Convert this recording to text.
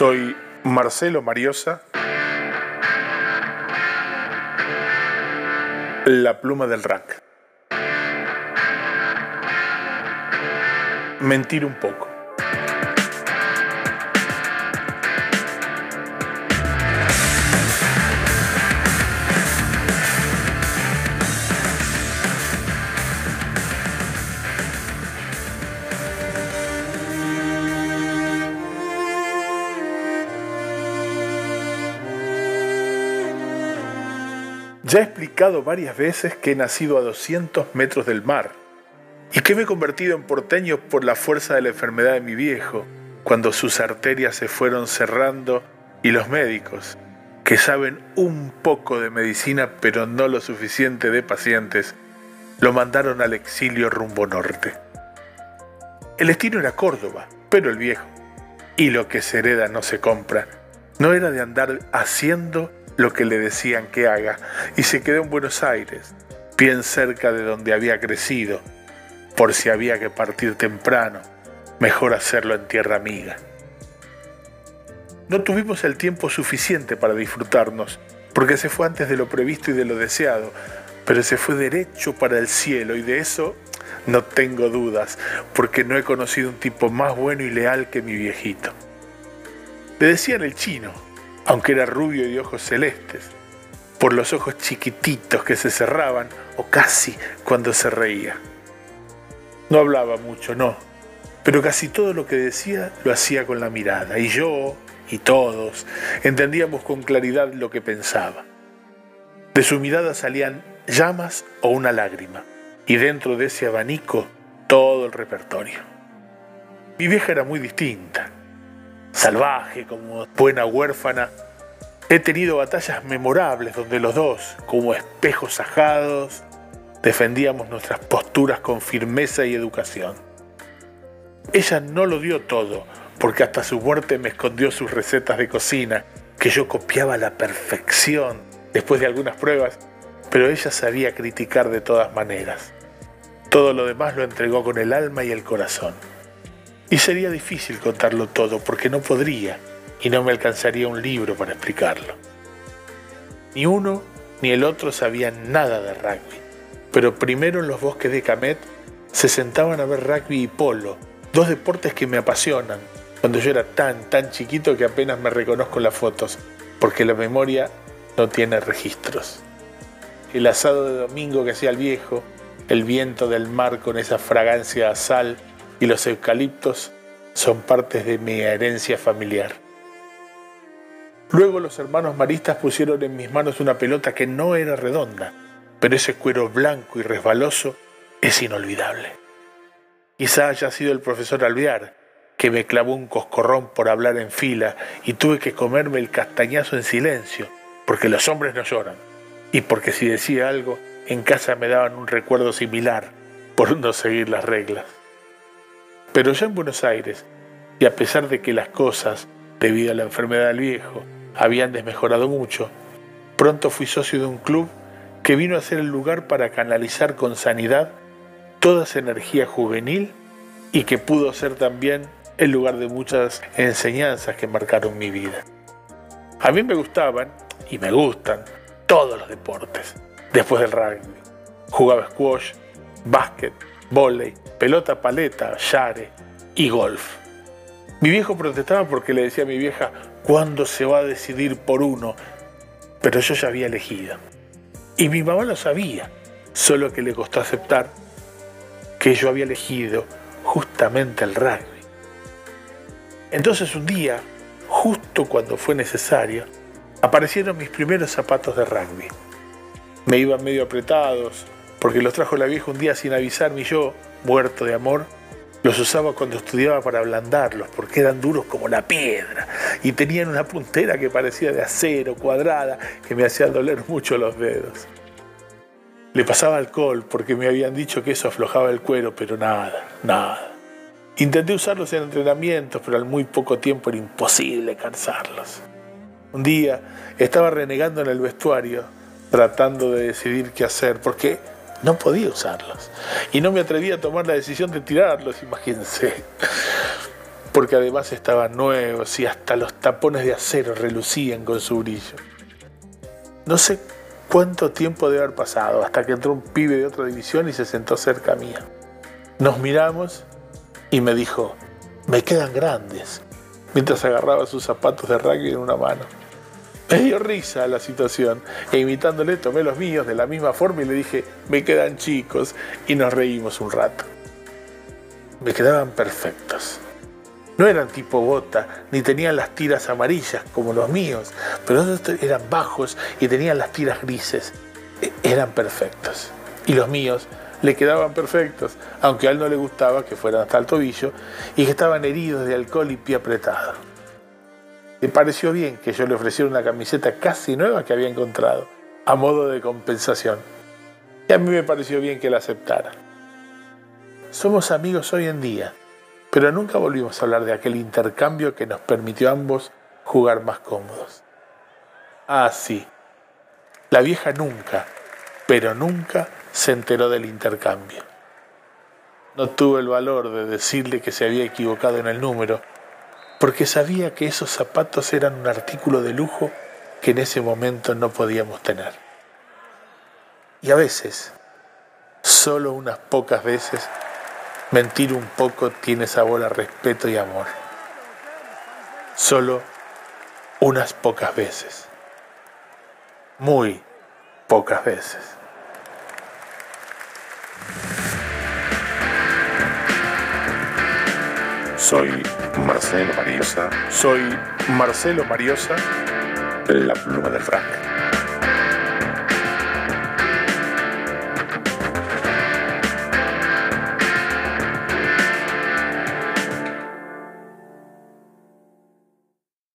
Soy Marcelo Mariosa, la pluma del rack. Mentir un poco. Ya he explicado varias veces que he nacido a 200 metros del mar y que me he convertido en porteño por la fuerza de la enfermedad de mi viejo, cuando sus arterias se fueron cerrando y los médicos, que saben un poco de medicina pero no lo suficiente de pacientes, lo mandaron al exilio rumbo norte. El destino era Córdoba, pero el viejo, y lo que se hereda no se compra, no era de andar haciendo lo que le decían que haga y se quedó en Buenos Aires, bien cerca de donde había crecido, por si había que partir temprano, mejor hacerlo en tierra amiga. No tuvimos el tiempo suficiente para disfrutarnos, porque se fue antes de lo previsto y de lo deseado, pero se fue derecho para el cielo y de eso no tengo dudas, porque no he conocido un tipo más bueno y leal que mi viejito. Le decían el chino, aunque era rubio y de ojos celestes, por los ojos chiquititos que se cerraban, o casi cuando se reía. No hablaba mucho, no, pero casi todo lo que decía lo hacía con la mirada, y yo, y todos, entendíamos con claridad lo que pensaba. De su mirada salían llamas o una lágrima, y dentro de ese abanico todo el repertorio. Mi vieja era muy distinta salvaje, como buena huérfana. He tenido batallas memorables donde los dos, como espejos ajados, defendíamos nuestras posturas con firmeza y educación. Ella no lo dio todo, porque hasta su muerte me escondió sus recetas de cocina, que yo copiaba a la perfección después de algunas pruebas, pero ella sabía criticar de todas maneras. Todo lo demás lo entregó con el alma y el corazón. Y sería difícil contarlo todo porque no podría y no me alcanzaría un libro para explicarlo. Ni uno ni el otro sabían nada de rugby, pero primero en los bosques de Camet se sentaban a ver rugby y polo, dos deportes que me apasionan, cuando yo era tan, tan chiquito que apenas me reconozco en las fotos, porque la memoria no tiene registros. El asado de domingo que hacía el viejo, el viento del mar con esa fragancia a sal, y los eucaliptos son partes de mi herencia familiar. Luego los hermanos maristas pusieron en mis manos una pelota que no era redonda, pero ese cuero blanco y resbaloso es inolvidable. Quizá haya sido el profesor Alvear, que me clavó un coscorrón por hablar en fila y tuve que comerme el castañazo en silencio, porque los hombres no lloran, y porque si decía algo, en casa me daban un recuerdo similar por no seguir las reglas. Pero ya en Buenos Aires, y a pesar de que las cosas, debido a la enfermedad del viejo, habían desmejorado mucho, pronto fui socio de un club que vino a ser el lugar para canalizar con sanidad toda esa energía juvenil y que pudo ser también el lugar de muchas enseñanzas que marcaron mi vida. A mí me gustaban, y me gustan, todos los deportes, después del rugby. Jugaba squash, básquet, volei, pelota paleta, yare y golf. Mi viejo protestaba porque le decía a mi vieja cuándo se va a decidir por uno, pero yo ya había elegido. Y mi mamá lo sabía, solo que le costó aceptar que yo había elegido justamente el rugby. Entonces un día, justo cuando fue necesario, aparecieron mis primeros zapatos de rugby. Me iban medio apretados, porque los trajo la vieja un día sin avisarme y yo, muerto de amor, los usaba cuando estudiaba para ablandarlos, porque eran duros como la piedra y tenían una puntera que parecía de acero, cuadrada, que me hacía doler mucho los dedos. Le pasaba alcohol porque me habían dicho que eso aflojaba el cuero, pero nada, nada. Intenté usarlos en entrenamientos, pero al muy poco tiempo era imposible cansarlos. Un día estaba renegando en el vestuario, tratando de decidir qué hacer, porque no podía usarlos. Y no me atreví a tomar la decisión de tirarlos, imagínense. porque además estaban nuevos y hasta los tapones de acero relucían con su brillo. No sé cuánto tiempo debe haber pasado hasta que entró un pibe de otra división y se sentó cerca mía. Nos miramos y me dijo, me quedan grandes, mientras agarraba sus zapatos de rugby en una mano. Me dio risa la situación e imitándole tomé los míos de la misma forma y le dije, me quedan chicos y nos reímos un rato. Me quedaban perfectos. No eran tipo bota, ni tenían las tiras amarillas como los míos, pero eran bajos y tenían las tiras grises. E, eran perfectos. Y los míos le quedaban perfectos, aunque a él no le gustaba que fueran hasta el tobillo y que estaban heridos de alcohol y pie apretado. Le pareció bien que yo le ofreciera una camiseta casi nueva que había encontrado, a modo de compensación. Y a mí me pareció bien que la aceptara. Somos amigos hoy en día, pero nunca volvimos a hablar de aquel intercambio que nos permitió a ambos jugar más cómodos. Ah, sí. La vieja nunca, pero nunca se enteró del intercambio. No tuvo el valor de decirle que se había equivocado en el número, porque sabía que esos zapatos eran un artículo de lujo que en ese momento no podíamos tener. Y a veces, solo unas pocas veces, mentir un poco tiene sabor a respeto y amor. Solo unas pocas veces. Muy pocas veces. Soy Marcelo Mariosa. Soy Marcelo Mariosa. La pluma del Frank.